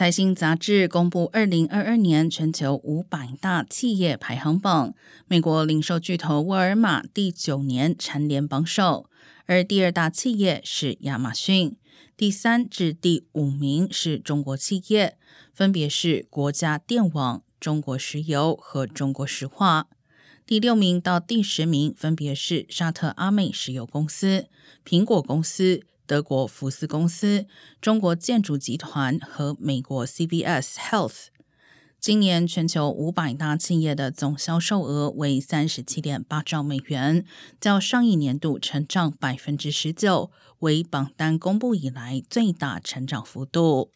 财新杂志公布二零二二年全球五百大企业排行榜，美国零售巨头沃尔玛第九年蝉联榜首，而第二大企业是亚马逊，第三至第五名是中国企业，分别是国家电网、中国石油和中国石化。第六名到第十名分别是沙特阿美石油公司、苹果公司。德国福斯公司、中国建筑集团和美国 CBS Health。今年全球五百大企业的总销售额为三十七点八兆美元，较上一年度成长百分之十九，为榜单公布以来最大成长幅度。